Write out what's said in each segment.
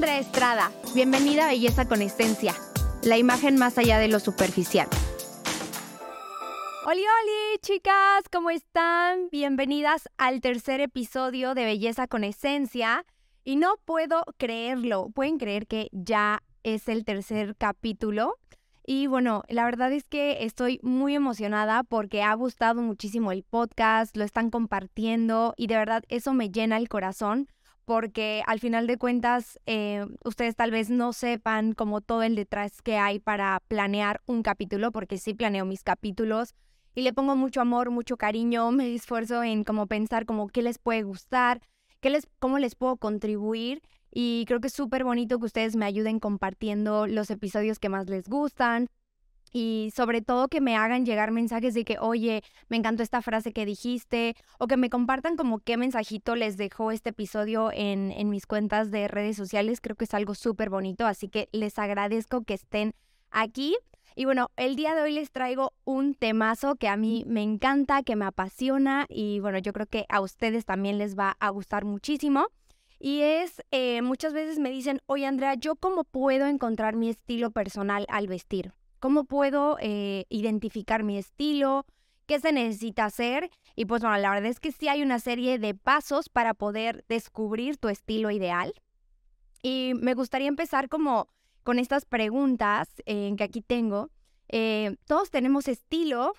Andrea Estrada. Bienvenida a Belleza con Esencia, la imagen más allá de lo superficial. Hola, hola, chicas, ¿cómo están? Bienvenidas al tercer episodio de Belleza con Esencia. Y no puedo creerlo, pueden creer que ya es el tercer capítulo. Y bueno, la verdad es que estoy muy emocionada porque ha gustado muchísimo el podcast, lo están compartiendo y de verdad eso me llena el corazón porque al final de cuentas eh, ustedes tal vez no sepan como todo el detrás que hay para planear un capítulo, porque sí planeo mis capítulos y le pongo mucho amor, mucho cariño, me esfuerzo en como pensar como qué les puede gustar, qué les, cómo les puedo contribuir y creo que es súper bonito que ustedes me ayuden compartiendo los episodios que más les gustan. Y sobre todo que me hagan llegar mensajes de que, oye, me encantó esta frase que dijiste, o que me compartan como qué mensajito les dejó este episodio en, en mis cuentas de redes sociales. Creo que es algo súper bonito, así que les agradezco que estén aquí. Y bueno, el día de hoy les traigo un temazo que a mí me encanta, que me apasiona y bueno, yo creo que a ustedes también les va a gustar muchísimo. Y es, eh, muchas veces me dicen, oye Andrea, ¿yo cómo puedo encontrar mi estilo personal al vestir? ¿Cómo puedo eh, identificar mi estilo? ¿Qué se necesita hacer? Y pues bueno, la verdad es que sí hay una serie de pasos para poder descubrir tu estilo ideal. Y me gustaría empezar como con estas preguntas eh, que aquí tengo. ¿Todos tenemos estilo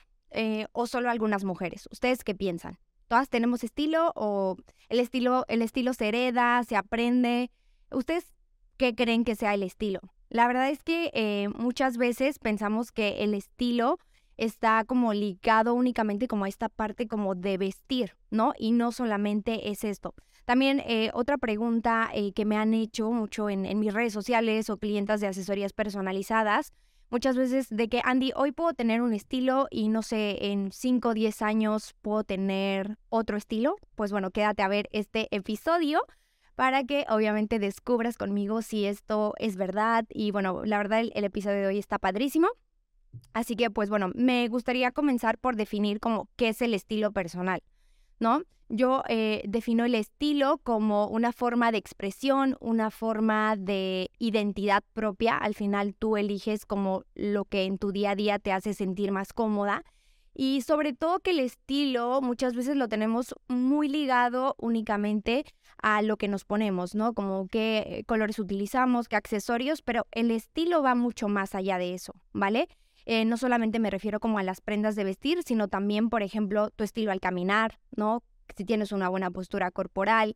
o solo algunas mujeres? ¿Ustedes qué piensan? ¿Todas tenemos estilo o el estilo, el estilo se hereda, se aprende? ¿Ustedes qué creen que sea el estilo? La verdad es que eh, muchas veces pensamos que el estilo está como ligado únicamente como a esta parte como de vestir, ¿no? Y no solamente es esto. También eh, otra pregunta eh, que me han hecho mucho en, en, mis redes sociales o clientas de asesorías personalizadas muchas veces de que, Andy, hoy puedo tener un estilo y no sé, en 5 o 10 años puedo tener otro estilo. Pues bueno, quédate a ver este episodio para que obviamente descubras conmigo si esto es verdad. Y bueno, la verdad el, el episodio de hoy está padrísimo. Así que pues bueno, me gustaría comenzar por definir como qué es el estilo personal, ¿no? Yo eh, defino el estilo como una forma de expresión, una forma de identidad propia. Al final tú eliges como lo que en tu día a día te hace sentir más cómoda. Y sobre todo que el estilo muchas veces lo tenemos muy ligado únicamente a lo que nos ponemos, ¿no? Como qué colores utilizamos, qué accesorios, pero el estilo va mucho más allá de eso, ¿vale? Eh, no solamente me refiero como a las prendas de vestir, sino también, por ejemplo, tu estilo al caminar, ¿no? si tienes una buena postura corporal,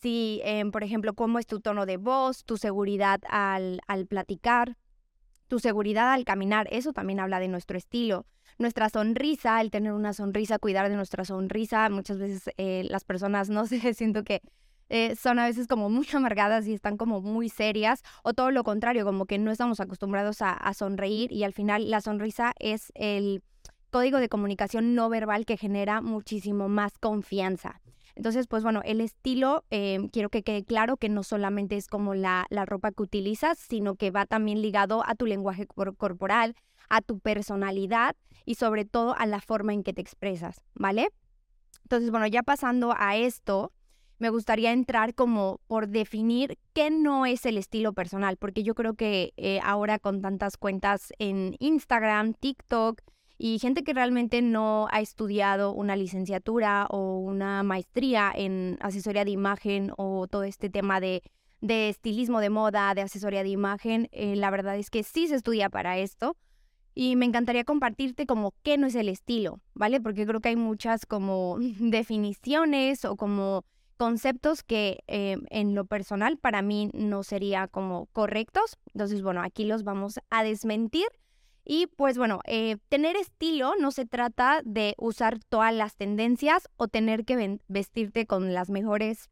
si, em, por ejemplo, cómo es tu tono de voz, tu seguridad al, al platicar, tu seguridad al caminar, eso también habla de nuestro estilo. Nuestra sonrisa, el tener una sonrisa, cuidar de nuestra sonrisa. Muchas veces eh, las personas, no sé, siento que eh, son a veces como muy amargadas y están como muy serias, o todo lo contrario, como que no estamos acostumbrados a, a sonreír y al final la sonrisa es el código de comunicación no verbal que genera muchísimo más confianza. Entonces, pues bueno, el estilo, eh, quiero que quede claro que no solamente es como la, la, ropa que utilizas, sino que va también ligado a tu lenguaje corporal, a tu personalidad y sobre todo a la forma en que te expresas, ¿vale? Entonces, bueno, ya pasando a esto, me gustaría entrar como por definir qué no es el estilo personal, porque yo creo que eh, ahora con tantas cuentas en Instagram, TikTok, y gente que realmente no ha estudiado una licenciatura o una maestría en asesoría de imagen o todo este tema de, de estilismo de moda, de asesoría de imagen, eh, la verdad es que sí se estudia para esto. Y me encantaría compartirte como qué no es el estilo, ¿vale? Porque creo que hay muchas como definiciones o como conceptos que eh, en lo personal para mí no sería como correctos. Entonces, bueno, aquí los vamos a desmentir y pues bueno, eh, tener estilo no se trata de usar todas las tendencias o tener que vestirte con las mejores,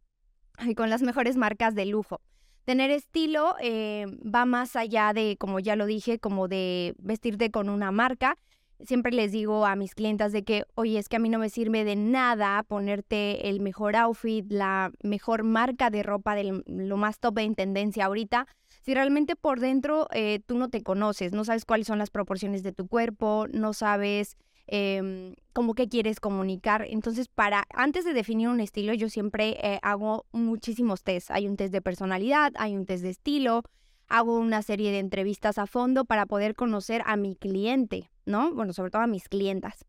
con las mejores marcas de lujo. Tener estilo eh, va más allá de, como ya lo dije, como de vestirte con una marca. Siempre les digo a mis clientas de que, oye, es que a mí no me sirve de nada ponerte el mejor outfit, la mejor marca de ropa, de lo más top en tendencia ahorita, si realmente por dentro eh, tú no te conoces, no sabes cuáles son las proporciones de tu cuerpo, no sabes em, como qué quieres comunicar. Entonces, para antes de definir un estilo, yo siempre eh, hago muchísimos tests. Hay un test de personalidad, hay un test de estilo, hago una serie de entrevistas a fondo para poder conocer a mi cliente, ¿no? Bueno, sobre todo a mis clientas,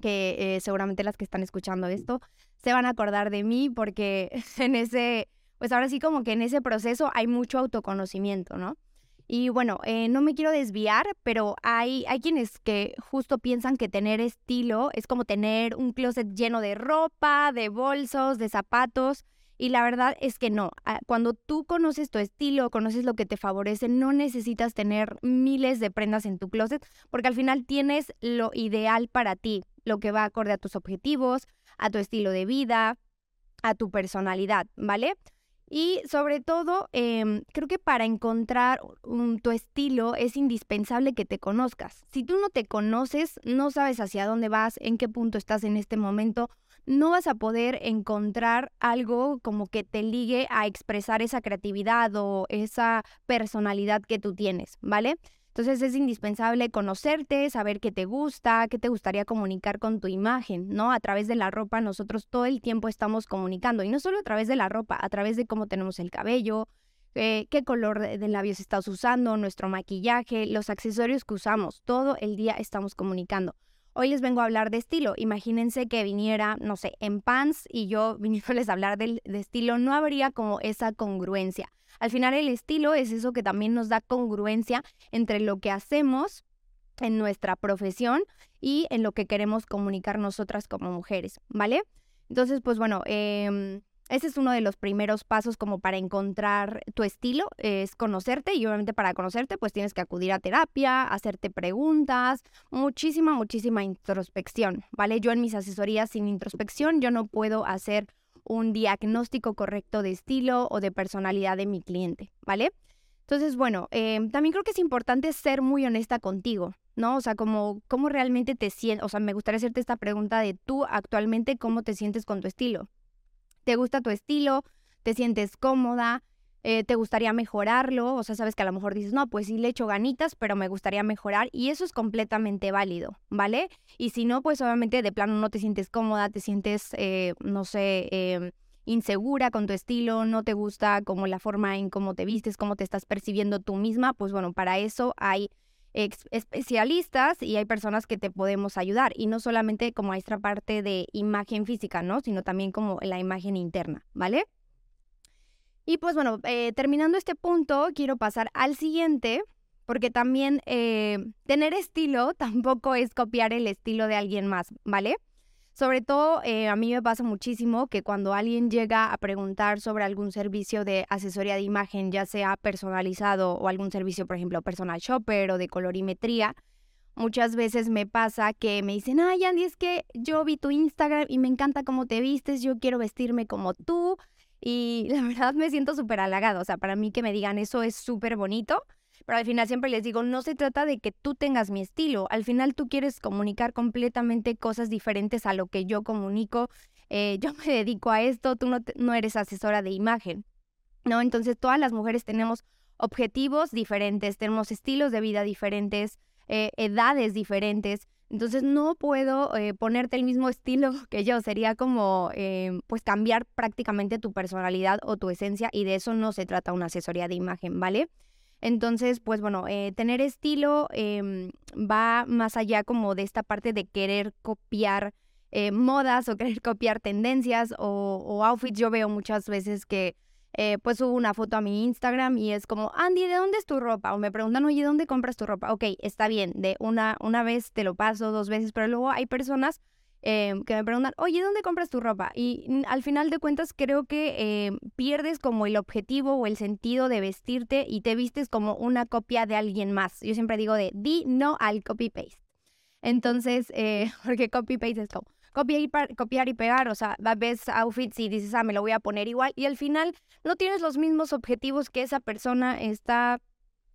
que eh, seguramente las que están escuchando esto se van a acordar de mí porque en ese, pues ahora sí como que en ese proceso hay mucho autoconocimiento, ¿no? Y bueno, eh, no me quiero desviar, pero hay, hay quienes que justo piensan que tener estilo es como tener un closet lleno de ropa, de bolsos, de zapatos. Y la verdad es que no. Ah, cuando tú conoces tu estilo, conoces lo que te favorece, no necesitas tener miles de prendas en tu closet, porque al final tienes lo ideal para ti, lo que va acorde a tus objetivos, a tu estilo de vida, a tu personalidad, ¿vale? Y sobre todo, em, creo que para encontrar tu estilo es indispensable que te conozcas. Si tú no te conoces, no sabes hacia dónde vas, en qué punto estás en este momento, no vas a poder encontrar algo como que te ligue a expresar esa creatividad o esa personalidad que tú tienes, ¿vale? Entonces es indispensable conocerte, saber qué te gusta, qué te gustaría comunicar con tu imagen, ¿no? A través de la ropa nosotros todo el tiempo estamos comunicando y no solo a través de la ropa, a través de cómo tenemos el cabello, eh, qué color de, labios estás usando, nuestro maquillaje, los accesorios que usamos, todo el día estamos comunicando. Hoy les vengo a hablar de estilo. Imagínense que viniera, no sé, en pants y yo viniéndoles a hablar de estilo, no habría como esa congruencia. Al final el estilo es eso que también nos da congruencia entre lo que hacemos en nuestra profesión y en lo que queremos comunicar nosotras como mujeres, ¿vale? Entonces, pues bueno, eh, ese es uno de los primeros pasos como para encontrar tu estilo, es conocerte y obviamente para conocerte pues tienes que acudir a terapia, hacerte preguntas, muchísima, muchísima introspección, ¿vale? Yo en mis asesorías sin introspección yo no puedo hacer un diagnóstico correcto de estilo o de personalidad de mi cliente, ¿vale? Entonces, bueno, em, también creo que es importante ser muy honesta contigo, ¿no? O sea, como cómo realmente te sientes, o sea, me gustaría hacerte esta pregunta de tú actualmente cómo te sientes con tu estilo. ¿Te gusta tu estilo? ¿Te sientes cómoda? Eh, te gustaría mejorarlo, o sea, sabes que a lo mejor dices, no, pues sí le echo ganitas, pero me gustaría mejorar y eso es completamente válido, ¿vale? Y si no, pues obviamente de plano no te sientes cómoda, te sientes, eh, no sé, em, insegura con tu estilo, no te gusta como la forma en cómo te vistes, cómo te estás percibiendo tú misma, pues bueno, para eso hay especialistas y hay personas que te podemos ayudar y no solamente como esta parte de imagen física, ¿no? Sino también como la imagen interna, ¿vale? Y pues bueno, eh, terminando este punto, quiero pasar al siguiente, porque también eh, tener estilo tampoco es copiar el estilo de alguien más, ¿vale? Sobre todo, eh, a mí me pasa muchísimo que cuando alguien llega a preguntar sobre algún servicio de asesoría de imagen, ya sea personalizado o algún servicio, por ejemplo, personal shopper o de colorimetría, muchas veces me pasa que me dicen, ay, Andy, es que yo vi tu Instagram y me encanta cómo te vistes, yo quiero vestirme como tú. Y la verdad me siento súper halagado. O sea, para mí que me digan eso es súper bonito. Pero al final siempre les digo, no se trata de que tú tengas mi estilo. Al final tú quieres comunicar completamente cosas diferentes a lo que yo comunico. Eh, yo me dedico a esto, tú no, no eres asesora de imagen. ¿No? Entonces todas las mujeres tenemos objetivos diferentes, tenemos estilos de vida diferentes, eh, edades diferentes. Entonces no puedo eh, ponerte el mismo estilo que yo, sería como pues cambiar prácticamente tu personalidad o tu esencia y de eso no se trata una asesoría de imagen, ¿vale? Entonces, pues bueno, eh, tener estilo em, va más allá como de esta parte de querer copiar eh, modas o querer copiar tendencias o, outfits. Yo veo muchas veces que eh, pues subo una foto a mi Instagram y es como, Andy, ¿de dónde es tu ropa? O me preguntan, oye, ¿dónde compras tu ropa? Ok, está bien, de una, una vez te lo paso, dos veces, pero luego hay personas Em, que me preguntan, oye, ¿dónde compras tu ropa? Y al final de cuentas creo que em, pierdes como el objetivo o el sentido de vestirte y te vistes como una copia de alguien más. Yo siempre digo de di no al copy-paste. Entonces, eh, porque copy-paste es como copiar y, copiar y pegar, o sea, ves outfits y dices, ah, me lo voy a poner igual y al final no tienes los mismos objetivos que esa persona está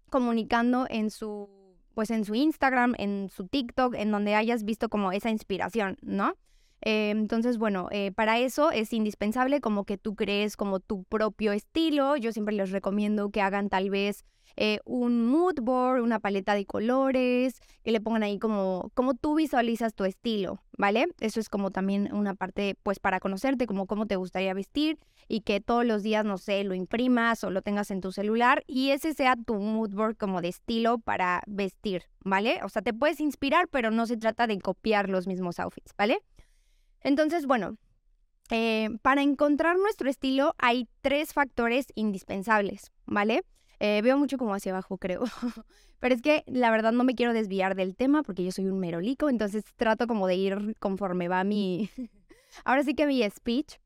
comunicando en su pues en su Instagram, en su TikTok, en donde hayas visto como esa inspiración, ¿no? Eh, entonces, bueno, eh, para eso es indispensable como que tú crees como tu propio estilo. Yo siempre les recomiendo que hagan tal vez eh, un mood board, una paleta de colores, que le pongan ahí como, como tú visualizas tu estilo, ¿vale? Eso es como también una parte, pues, para conocerte, como cómo te gustaría vestir y que todos los días, no sé, lo imprimas o lo tengas en tu celular y ese sea tu mood board como de estilo para vestir, ¿vale? O sea, te puedes inspirar, pero no se trata de copiar los mismos outfits, ¿vale? Entonces, bueno, eh, para encontrar nuestro estilo hay tres factores indispensables, ¿vale? Eh, veo mucho como hacia abajo, creo. Pero es que la verdad no me quiero desviar del tema porque yo soy un merolico, entonces trato como de ir conforme va mi... Ahora sí que mi speech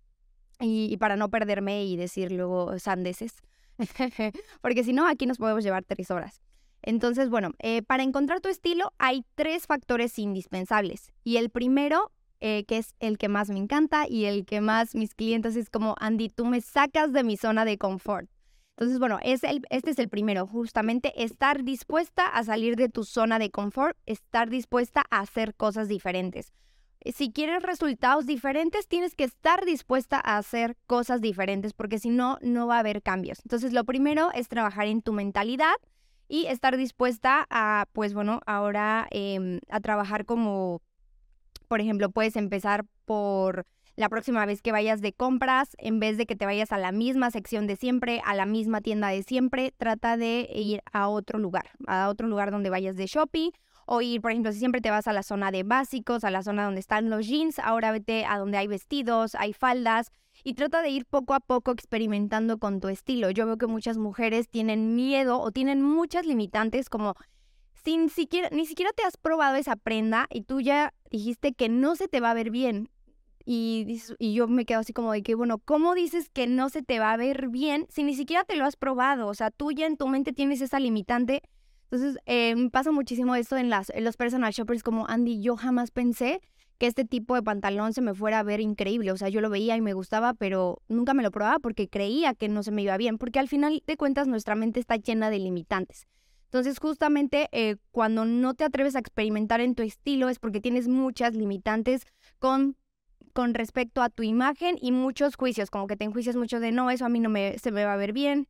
y, para no perderme y decir luego sandeces. porque si no, aquí nos podemos llevar tres horas. Entonces, bueno, eh, para encontrar tu estilo hay tres factores indispensables. Y el primero, eh, que es el que más me encanta y el que más mis clientes es como, Andy, tú me sacas de mi zona de confort. Entonces, bueno, este es el primero, justamente estar dispuesta a salir de tu zona de confort, estar dispuesta a hacer cosas diferentes. Eh, si quieres resultados diferentes, tienes que estar dispuesta a hacer cosas diferentes, porque si no, no va a haber cambios. Entonces, lo primero es trabajar en tu mentalidad y estar dispuesta a, pues bueno, ahora em, a trabajar como, por ejemplo, puedes empezar por la próxima vez que vayas de compras, en vez de que te vayas a la misma sección de siempre, a la misma tienda de siempre, trata de ir a otro lugar, a otro lugar donde vayas de shopping o ir, por ejemplo, si siempre te vas a la zona de básicos, a la zona donde están los jeans, ahora vete a donde hay vestidos, hay faldas y trata de ir poco a poco experimentando con tu estilo. Yo veo que muchas mujeres tienen miedo o tienen muchas limitantes como sin siquiera, ni siquiera te has probado esa prenda y tú ya dijiste que no se te va a ver bien. Y, y yo me quedo así como de que, bueno, ¿cómo dices que no se te va a ver bien si ni siquiera te lo has probado? O sea, tú ya en tu mente tienes esa limitante. Entonces, eh, pasa muchísimo esto en, las, en los personal shoppers como Andy. Yo jamás pensé que este tipo de pantalón se me fuera a ver increíble. O sea, yo lo veía y me gustaba, pero nunca me lo probaba porque creía que no se me iba bien. Porque al final de cuentas nuestra mente está llena de limitantes. Entonces, justamente eh, cuando no te atreves a experimentar en tu estilo es porque tienes muchas limitantes con con respecto a tu imagen y muchos juicios, como que te enjuicias mucho de no, eso a mí no me, se me va a ver bien,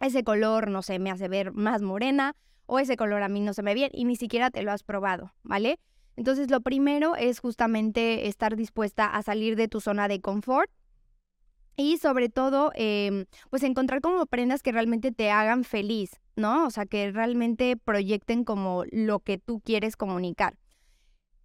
ese color, no sé, me hace ver más morena o ese color a mí no se me ve bien y ni siquiera te lo has probado, ¿vale? Entonces lo primero es justamente estar dispuesta a salir de tu zona de confort y sobre todo, em, pues encontrar como prendas que realmente te hagan feliz, ¿no? O sea, que realmente proyecten como lo que tú quieres comunicar.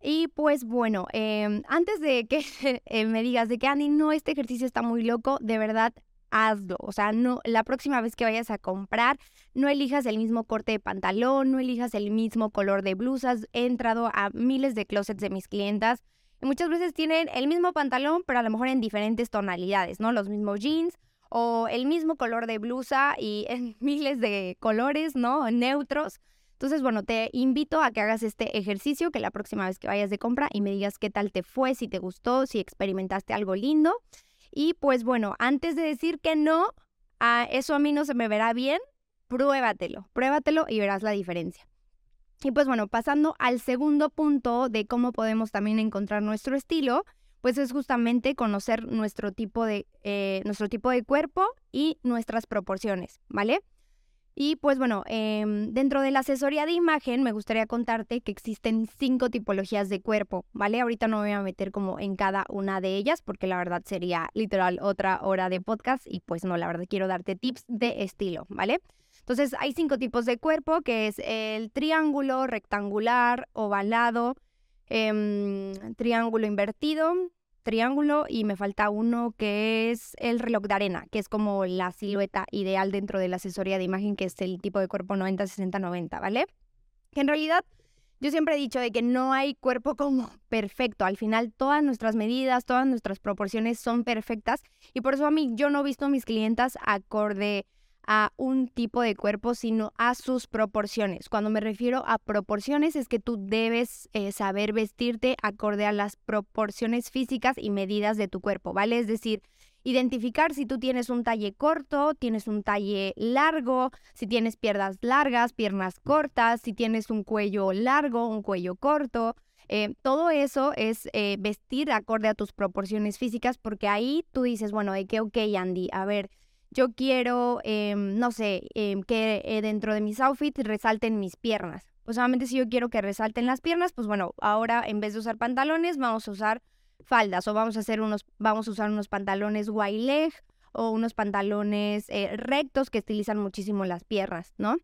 Y pues bueno, em, antes de que eh, me digas de que Andy, no, este ejercicio está muy loco, de verdad, hazlo. O sea, no, la próxima vez que vayas a comprar, no elijas el mismo corte de pantalón, no elijas el mismo color de blusas. He entrado a miles de closets de mis clientas y muchas veces tienen el mismo pantalón, pero a lo mejor en diferentes tonalidades, ¿no? Los mismos jeans o el mismo color de blusa y en miles de colores, ¿no? Neutros. Entonces, bueno, te invito a que hagas este ejercicio, que la próxima vez que vayas de compra y me digas qué tal te fue, si te gustó, si experimentaste algo lindo. Y pues bueno, antes de decir que no, a eso a mí no se me verá bien, pruébatelo, pruébatelo y verás la diferencia. Y pues bueno, pasando al segundo punto de cómo podemos también encontrar nuestro estilo, pues es justamente conocer nuestro tipo de, eh, nuestro tipo de cuerpo y nuestras proporciones, ¿vale? Y pues bueno, em, dentro de la asesoría de imagen me gustaría contarte que existen cinco tipologías de cuerpo, ¿vale? Ahorita no me voy a meter como en cada una de ellas porque la verdad sería literal otra hora de podcast y pues no, la verdad quiero darte tips de estilo, ¿vale? Entonces hay cinco tipos de cuerpo que es el triángulo, rectangular, ovalado, em, triángulo invertido, triángulo y me falta uno que es el reloj de arena, que es como la silueta ideal dentro de la asesoría de imagen, que es el tipo de cuerpo 90-60-90, ¿vale? Que en realidad yo siempre he dicho de que no hay cuerpo como perfecto. Al final todas nuestras medidas, todas nuestras proporciones son perfectas y por eso a mí yo no he visto a mis clientas acorde a un tipo de cuerpo, sino a sus proporciones. Cuando me refiero a proporciones es que tú debes eh, saber vestirte acorde a las proporciones físicas y medidas de tu cuerpo, ¿vale? Es decir, identificar si tú tienes un talle corto, tienes un talle largo, si tienes piernas largas, piernas cortas, si tienes un cuello largo, un cuello corto. Eh, todo eso es eh, vestir acorde a tus proporciones físicas porque ahí tú dices, bueno, de que, ok, Andy, a ver, yo quiero, em, no sé, em, que eh, dentro de mis outfits resalten mis piernas. Pues solamente si yo quiero que resalten las piernas, pues bueno, ahora en vez de usar pantalones, vamos a usar faldas o vamos a hacer unos, vamos a usar unos pantalones wide leg o unos pantalones eh, rectos que estilizan muchísimo las piernas, ¿no?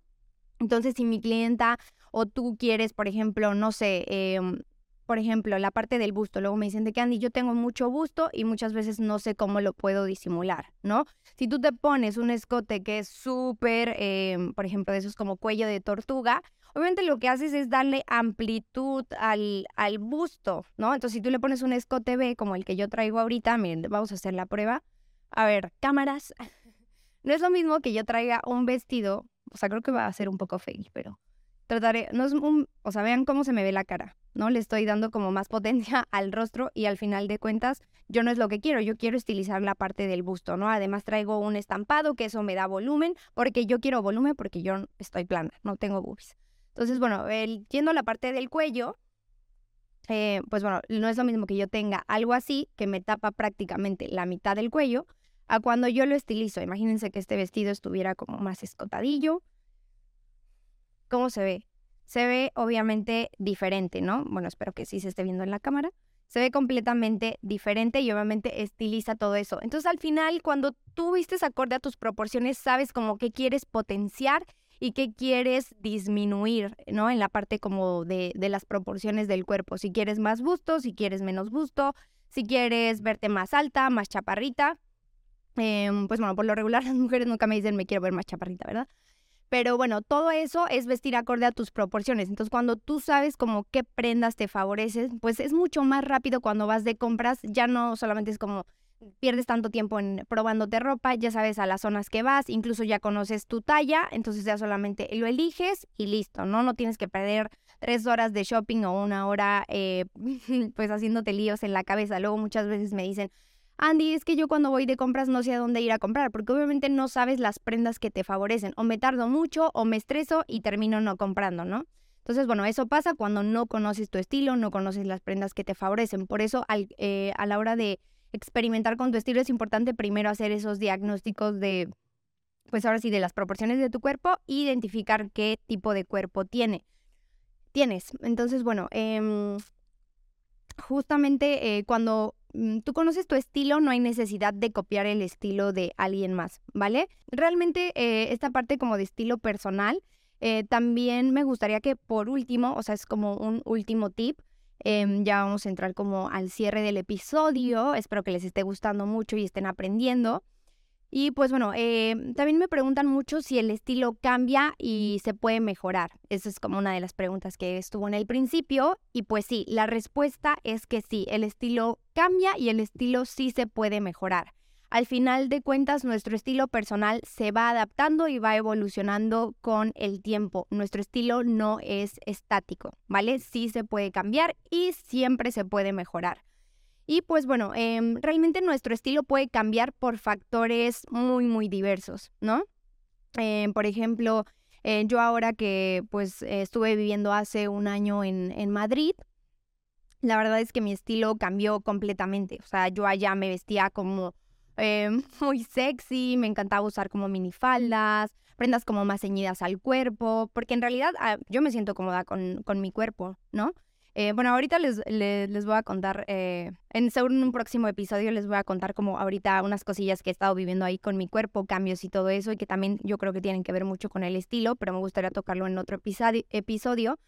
Entonces, si mi clienta o tú quieres, por ejemplo, no sé, em, por ejemplo, la parte del busto. Luego me dicen de que Andy, yo tengo mucho busto y muchas veces no sé cómo lo puedo disimular, ¿no? Si tú te pones un escote que es súper, em, por ejemplo, de esos como cuello de tortuga, obviamente lo que haces es darle amplitud al, al busto, ¿no? Entonces, si tú le pones un escote B como el que yo traigo ahorita, miren, vamos a hacer la prueba. A ver, cámaras. No es lo mismo que yo traiga un vestido, o sea, creo que va a ser un poco fail, pero trataré, no es un, o sea, vean cómo se me ve la cara. ¿no? Le estoy dando como más potencia al rostro y al final de cuentas yo no es lo que quiero, yo quiero estilizar la parte del busto, ¿no? Además traigo un estampado que eso me da volumen, porque yo quiero volumen porque yo estoy plana, no tengo boobies. Entonces, bueno, el, yendo a la parte del cuello, eh, pues bueno, no es lo mismo que yo tenga algo así que me tapa prácticamente la mitad del cuello a cuando yo lo estilizo. Imagínense que este vestido estuviera como más escotadillo. ¿Cómo se ve? se ve obviamente diferente, ¿no? Bueno, espero que sí se esté viendo en la cámara. Se ve completamente diferente y obviamente estiliza todo eso. Entonces al final, cuando tú vistes acorde a tus proporciones, sabes como qué quieres potenciar y qué quieres disminuir, ¿no? En la parte como de, las proporciones del cuerpo. Si quieres más busto, si quieres menos busto, si quieres verte más alta, más chaparrita. Em, pues bueno, por lo regular las mujeres nunca me dicen me quiero ver más chaparrita, ¿verdad? Pero bueno, todo eso es vestir acorde a tus proporciones. Entonces, cuando tú sabes como qué prendas te favorecen, pues es mucho más rápido cuando vas de compras. Ya no solamente es como pierdes tanto tiempo en probándote ropa, ya sabes a las zonas que vas, incluso ya conoces tu talla, entonces ya solamente lo eliges y listo, ¿no? No tienes que perder tres horas de shopping o una hora eh, pues haciéndote líos en la cabeza. Luego muchas veces me dicen, Andy, es que yo cuando voy de compras no sé a dónde ir a comprar, porque obviamente no sabes las prendas que te favorecen. O me tardo mucho o me estreso y termino no comprando, ¿no? Entonces, bueno, eso pasa cuando no conoces tu estilo, no conoces las prendas que te favorecen. Por eso, eh, a la hora de experimentar con tu estilo, es importante primero hacer esos diagnósticos de, pues ahora sí, de las proporciones de tu cuerpo e identificar qué tipo de cuerpo tiene. Tienes. Entonces, bueno, em, justamente eh, cuando tú conoces tu estilo, no hay necesidad de copiar el estilo de alguien más, ¿vale? Realmente eh, esta parte como de estilo personal, eh, también me gustaría que por último, o sea, es como un último tip, em, ya vamos a entrar como al cierre del episodio, espero que les esté gustando mucho y estén aprendiendo. Y pues bueno, eh, también me preguntan mucho si el estilo cambia y se puede mejorar. Esa es como una de las preguntas que estuvo en el principio. Y pues sí, la respuesta es que sí, el estilo cambia y el estilo sí se puede mejorar. Al final de cuentas, nuestro estilo personal se va adaptando y va evolucionando con el tiempo. Nuestro estilo no es estático, ¿vale? Sí se puede cambiar y siempre se puede mejorar. Y pues bueno, em, realmente nuestro estilo puede cambiar por factores muy, muy diversos, ¿no? Em, por ejemplo, eh, yo ahora que pues estuve viviendo hace un año en, en Madrid, la verdad es que mi estilo cambió completamente. O sea, yo allá me vestía como em, muy sexy, me encantaba usar como minifaldas, prendas como más ceñidas al cuerpo, porque en realidad ah, yo me siento cómoda con, con mi cuerpo, ¿no? Eh, bueno, ahorita les, les, voy a contar, eh, en un próximo episodio les voy a contar como ahorita unas cosillas que he estado viviendo ahí con mi cuerpo, cambios y todo eso, y que también yo creo que tienen que ver mucho con el estilo, pero me gustaría tocarlo en otro episodio.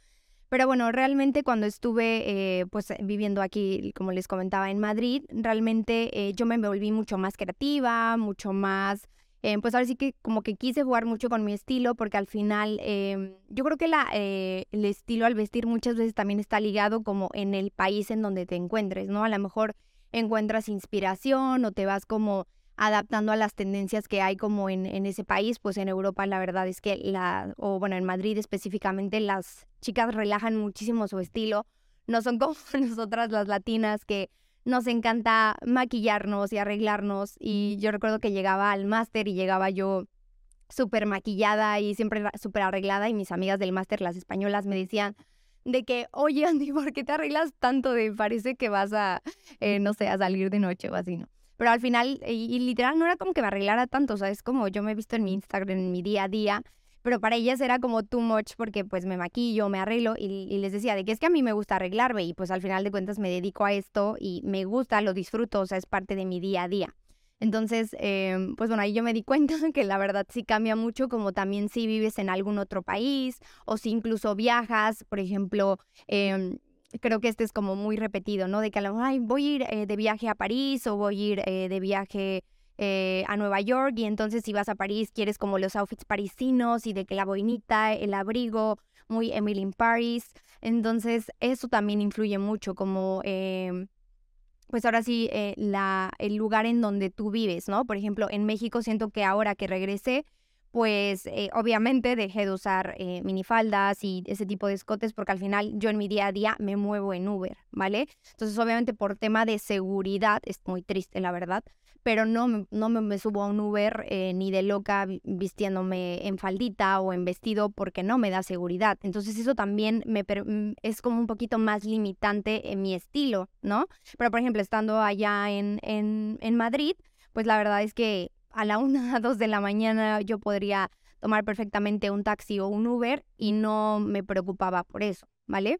Pero bueno, realmente cuando estuve eh, pues viviendo aquí, como les comentaba, en Madrid, realmente yo me volví mucho más creativa, mucho más eh, pues ahora sí que como que quise jugar mucho con mi estilo porque al final em, yo creo que la, eh, el estilo al vestir muchas veces también está ligado como en el país en donde te encuentres, ¿no? A lo mejor encuentras inspiración o te vas como adaptando a las tendencias que hay como en, en ese país, pues en Europa la verdad es que la, o bueno, en Madrid específicamente las chicas relajan muchísimo su estilo, no son como nosotras las latinas que nos encanta maquillarnos y arreglarnos. Y yo recuerdo que llegaba al máster y llegaba yo súper maquillada y siempre súper arreglada y mis amigas del máster, las españolas, me decían de que, oye Andy, ¿por qué te arreglas tanto? De parece que vas a, eh, no sé, a salir de noche o así, ¿no? Pero al final, y, literal, no era como que me arreglara tanto, o sea, es como yo me he visto en mi Instagram, en mi día a día, pero para ellas era como too much porque pues me maquillo, me arreglo y, les decía de que es que a mí me gusta arreglarme y pues al final de cuentas me dedico a esto y me gusta, lo disfruto, o sea, es parte de mi día a día. Entonces, em, pues bueno, ahí yo me di cuenta que la verdad sí cambia mucho, como también si vives en algún otro país o si incluso viajas, por ejemplo, eh, creo que este es como muy repetido, ¿no? De que a lo mejor voy a ir eh, de viaje a París o voy a ir eh, de viaje eh, a Nueva York y entonces si vas a París quieres como los outfits parisinos y de que la boinita, el abrigo, muy Emily in Paris. Entonces eso también influye mucho como... Em, pues ahora sí, la, el lugar en donde tú vives, ¿no? Por ejemplo, en México siento que ahora que regresé, pues eh, obviamente dejé de usar eh, minifaldas y ese tipo de escotes porque al final yo en mi día a día me muevo en Uber, ¿vale? Entonces obviamente por tema de seguridad, es muy triste la verdad, pero no, no me, subo a un Uber eh, ni de loca vistiéndome en faldita o en vestido porque no me da seguridad. Entonces eso también me mm, es como un poquito más limitante en mi estilo, ¿no? Pero por ejemplo, estando allá en, en, Madrid, pues la verdad es que a la una, a dos de la mañana yo podría tomar perfectamente un taxi o un Uber y no me preocupaba por eso, ¿vale?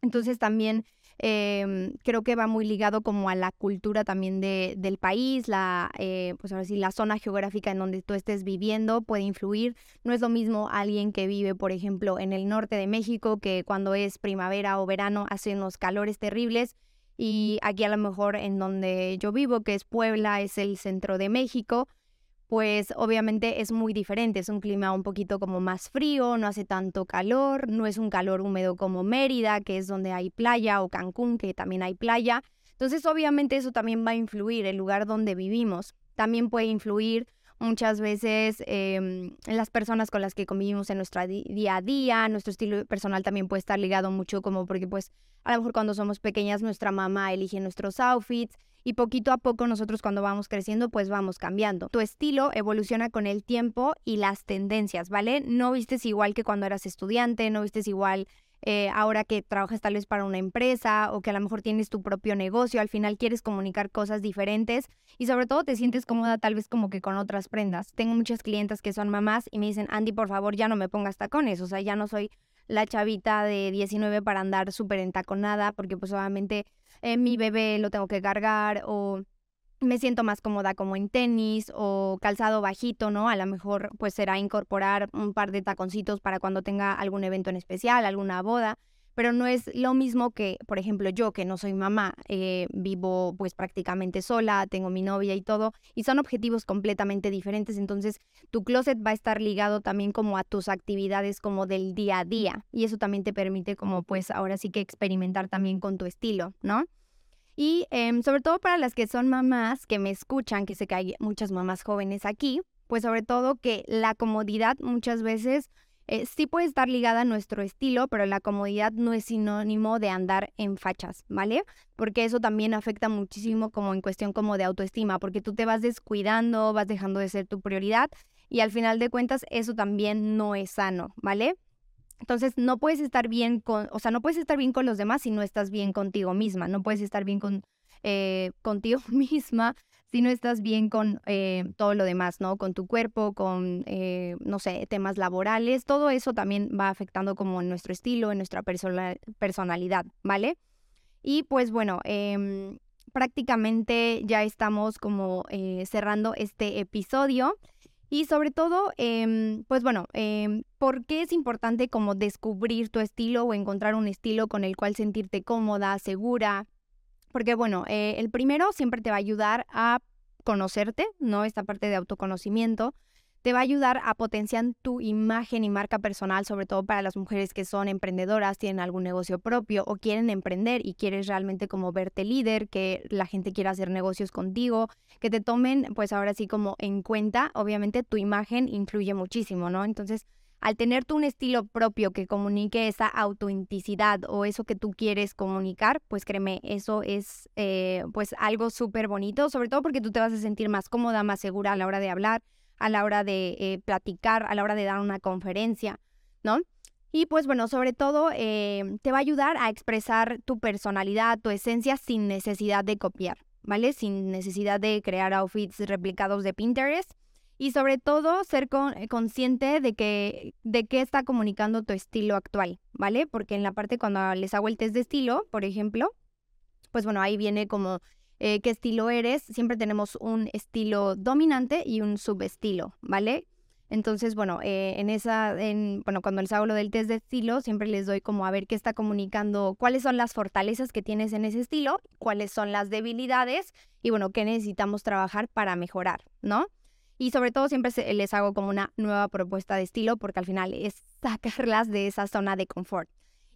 Entonces también em, creo que va muy ligado como a la cultura también de, del país, la, eh, pues ahora sí, la zona geográfica en donde tú estés viviendo puede influir. No es lo mismo alguien que vive, por ejemplo, en el norte de México, que cuando es primavera o verano hace unos calores terribles. Y aquí a lo mejor en donde yo vivo, que es Puebla, es el centro de México, pues obviamente es muy diferente, es un clima un poquito como más frío, no hace tanto calor, no es un calor húmedo como Mérida, que es donde hay playa, o Cancún, que también hay playa. Entonces obviamente eso también va a influir el lugar donde vivimos. También puede influir muchas veces en las personas con las que convivimos en nuestro día a día, nuestro estilo personal también puede estar ligado mucho como porque pues a lo mejor cuando somos pequeñas nuestra mamá elige nuestros outfits y poquito a poco nosotros cuando vamos creciendo pues vamos cambiando. Tu estilo evoluciona con el tiempo y las tendencias, ¿vale? No vistes igual que cuando eras estudiante, no vistes igual eh, ahora que trabajas tal vez para una empresa o que a lo mejor tienes tu propio negocio, al final quieres comunicar cosas diferentes y sobre todo te sientes cómoda tal vez como que con otras prendas. Tengo muchas clientas que son mamás y me dicen, Andy, por favor, ya no me pongas tacones, o sea, ya no soy la chavita de 19 para andar súper entaconada porque pues obviamente eh, mi bebé lo tengo que cargar o me siento más cómoda como en tenis o calzado bajito, ¿no? A lo mejor pues será incorporar un par de taconcitos para cuando tenga algún evento en especial, alguna boda, pero no es lo mismo que, por ejemplo, yo que no soy mamá, eh, vivo pues prácticamente sola, tengo mi novia y todo, y son objetivos completamente diferentes, entonces tu closet va a estar ligado también como a tus actividades como del día a día, y eso también te permite como pues ahora sí que experimentar también con tu estilo, ¿no? Y em, sobre todo para las que son mamás que me escuchan, que sé que hay muchas mamás jóvenes aquí, pues sobre todo que la comodidad muchas veces eh, sí puede estar ligada a nuestro estilo, pero la comodidad no es sinónimo de andar en fachas, ¿vale? Porque eso también afecta muchísimo como en cuestión como de autoestima, porque tú te vas descuidando, vas dejando de ser tu prioridad y al final de cuentas eso también no es sano, ¿vale? Entonces, no puedes estar bien con, o sea, no puedes estar bien con los demás si no estás bien contigo misma, no puedes estar bien con, eh, contigo misma si no estás bien con eh, todo lo demás, ¿no? Con tu cuerpo, con, eh, no sé, temas laborales, todo eso también va afectando como en nuestro estilo, en nuestra personalidad, ¿vale? Y pues bueno, em, prácticamente ya estamos como cerrando este episodio. Y sobre todo, em, pues bueno, eh, ¿por qué es importante como descubrir tu estilo o encontrar un estilo con el cual sentirte cómoda, segura? Porque bueno, eh, el primero siempre te va a ayudar a conocerte, ¿no? Esta parte de autoconocimiento te va a ayudar a potenciar tu imagen y marca personal, sobre todo para las mujeres que son emprendedoras, tienen algún negocio propio o quieren emprender y quieres realmente como verte líder, que la gente quiera hacer negocios contigo, que te tomen pues ahora sí como en cuenta, obviamente tu imagen influye muchísimo, ¿no? Entonces, al tener tú un estilo propio que comunique esa autenticidad o eso que tú quieres comunicar, pues créeme, eso es eh, pues algo súper bonito, sobre todo porque tú te vas a sentir más cómoda, más segura a la hora de hablar, a la hora de eh, platicar, a la hora de dar una conferencia, ¿no? Y pues bueno, sobre todo eh, te va a ayudar a expresar tu personalidad, tu esencia sin necesidad de copiar, ¿vale? Sin necesidad de crear outfits replicados de Pinterest. Y sobre todo ser eh, consciente de que de qué está comunicando tu estilo actual, ¿vale? Porque en la parte cuando les hago el test de estilo, por ejemplo, pues bueno, ahí viene como eh, qué estilo eres. Siempre tenemos un estilo dominante y un subestilo, ¿vale? Entonces, bueno, eh, en esa, en, bueno, cuando les hago lo del test de estilo, siempre les doy como a ver qué está comunicando, cuáles son las fortalezas que tienes en ese estilo, cuáles son las debilidades y, bueno, qué necesitamos trabajar para mejorar, ¿no? Y sobre todo siempre les hago como una nueva propuesta de estilo porque al final es sacarlas de esa zona de confort.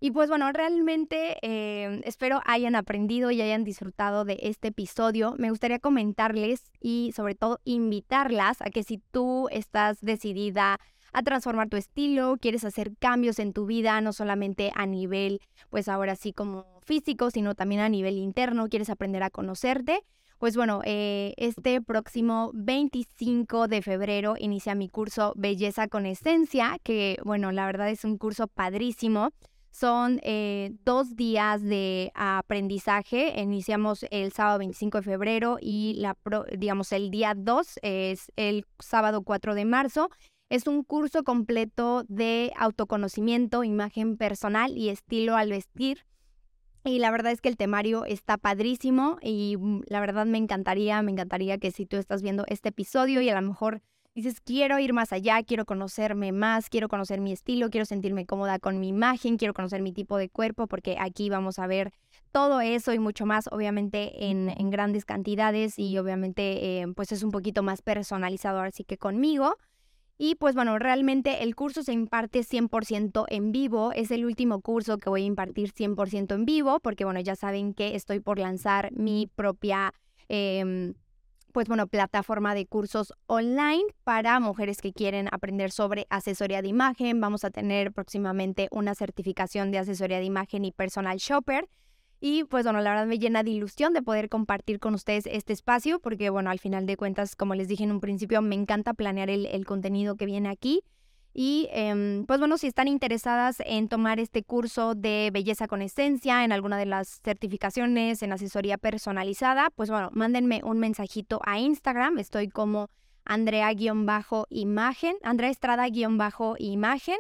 Y pues bueno, realmente eh, espero hayan aprendido y hayan disfrutado de este episodio. Me gustaría comentarles y sobre todo invitarlas a que si tú estás decidida a transformar tu estilo, quieres hacer cambios en tu vida, no solamente a nivel, pues ahora sí como físico, sino también a nivel interno, quieres aprender a conocerte, pues bueno, eh, este próximo 25 de febrero inicia mi curso Belleza con Esencia, que bueno, la verdad es un curso padrísimo. Son eh, dos días de aprendizaje. Iniciamos el sábado 25 de febrero y la digamos el día 2 es el sábado 4 de marzo. Es un curso completo de autoconocimiento, imagen personal y estilo al vestir. Y la verdad es que el temario está padrísimo y mm, la verdad me encantaría, me encantaría que si tú estás viendo este episodio y a lo mejor dices, quiero ir más allá, quiero conocerme más, quiero conocer mi estilo, quiero sentirme cómoda con mi imagen, quiero conocer mi tipo de cuerpo, porque aquí vamos a ver todo eso y mucho más, obviamente en, en grandes cantidades y obviamente eh, pues es un poquito más personalizado así que conmigo. Y pues bueno, realmente el curso se imparte 100% en vivo. Es el último curso que voy a impartir 100% en vivo, porque bueno, ya saben que estoy por lanzar mi propia... Em, pues bueno, plataforma de cursos online para mujeres que quieren aprender sobre asesoría de imagen. Vamos a tener próximamente una certificación de asesoría de imagen y personal shopper. Y pues bueno, la verdad me llena de ilusión de poder compartir con ustedes este espacio, porque bueno, al final de cuentas, como les dije en un principio, me encanta planear el, contenido que viene aquí. Y em, pues bueno, si están interesadas en tomar este curso de belleza con esencia, en alguna de las certificaciones, en asesoría personalizada, pues bueno, mándenme un mensajito a Instagram. Estoy como Andrea-imagen, Andrea Estrada-imagen.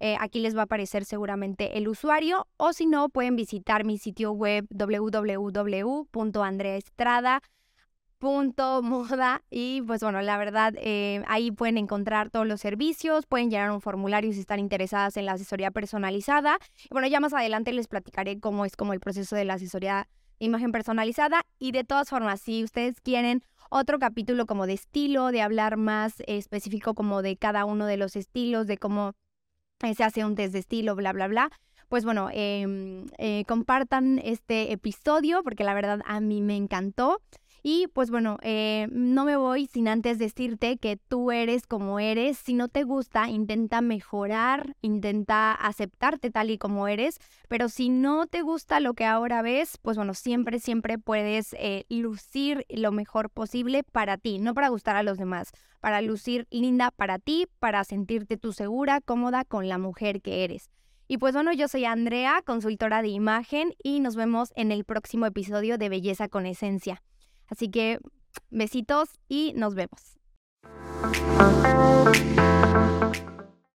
Eh, aquí les va a aparecer seguramente el usuario o si no, pueden visitar mi sitio web www.andreaestrada.moda y pues bueno, la verdad eh, ahí pueden encontrar todos los servicios, pueden llenar un formulario si están interesadas en la asesoría personalizada. Y bueno, ya más adelante les platicaré cómo es como el proceso de la asesoría de imagen personalizada y de todas formas, si ustedes quieren otro capítulo como de estilo, de hablar más específico como de cada uno de los estilos, de cómo se hace un test de estilo, bla, bla, bla. Pues bueno, em, eh, compartan este episodio porque la verdad a mí me encantó. Y pues bueno, eh, no me voy sin antes decirte que tú eres como eres. Si no te gusta, intenta mejorar, intenta aceptarte tal y como eres. Pero si no te gusta lo que ahora ves, pues bueno, siempre, siempre puedes eh, lucir lo mejor posible para ti, no para gustar a los demás, para lucir linda para ti, para sentirte tú segura, cómoda con la mujer que eres. Y pues bueno, yo soy Andrea, consultora de imagen, y nos vemos en el próximo episodio de Belleza con Esencia. Así que besitos y nos vemos.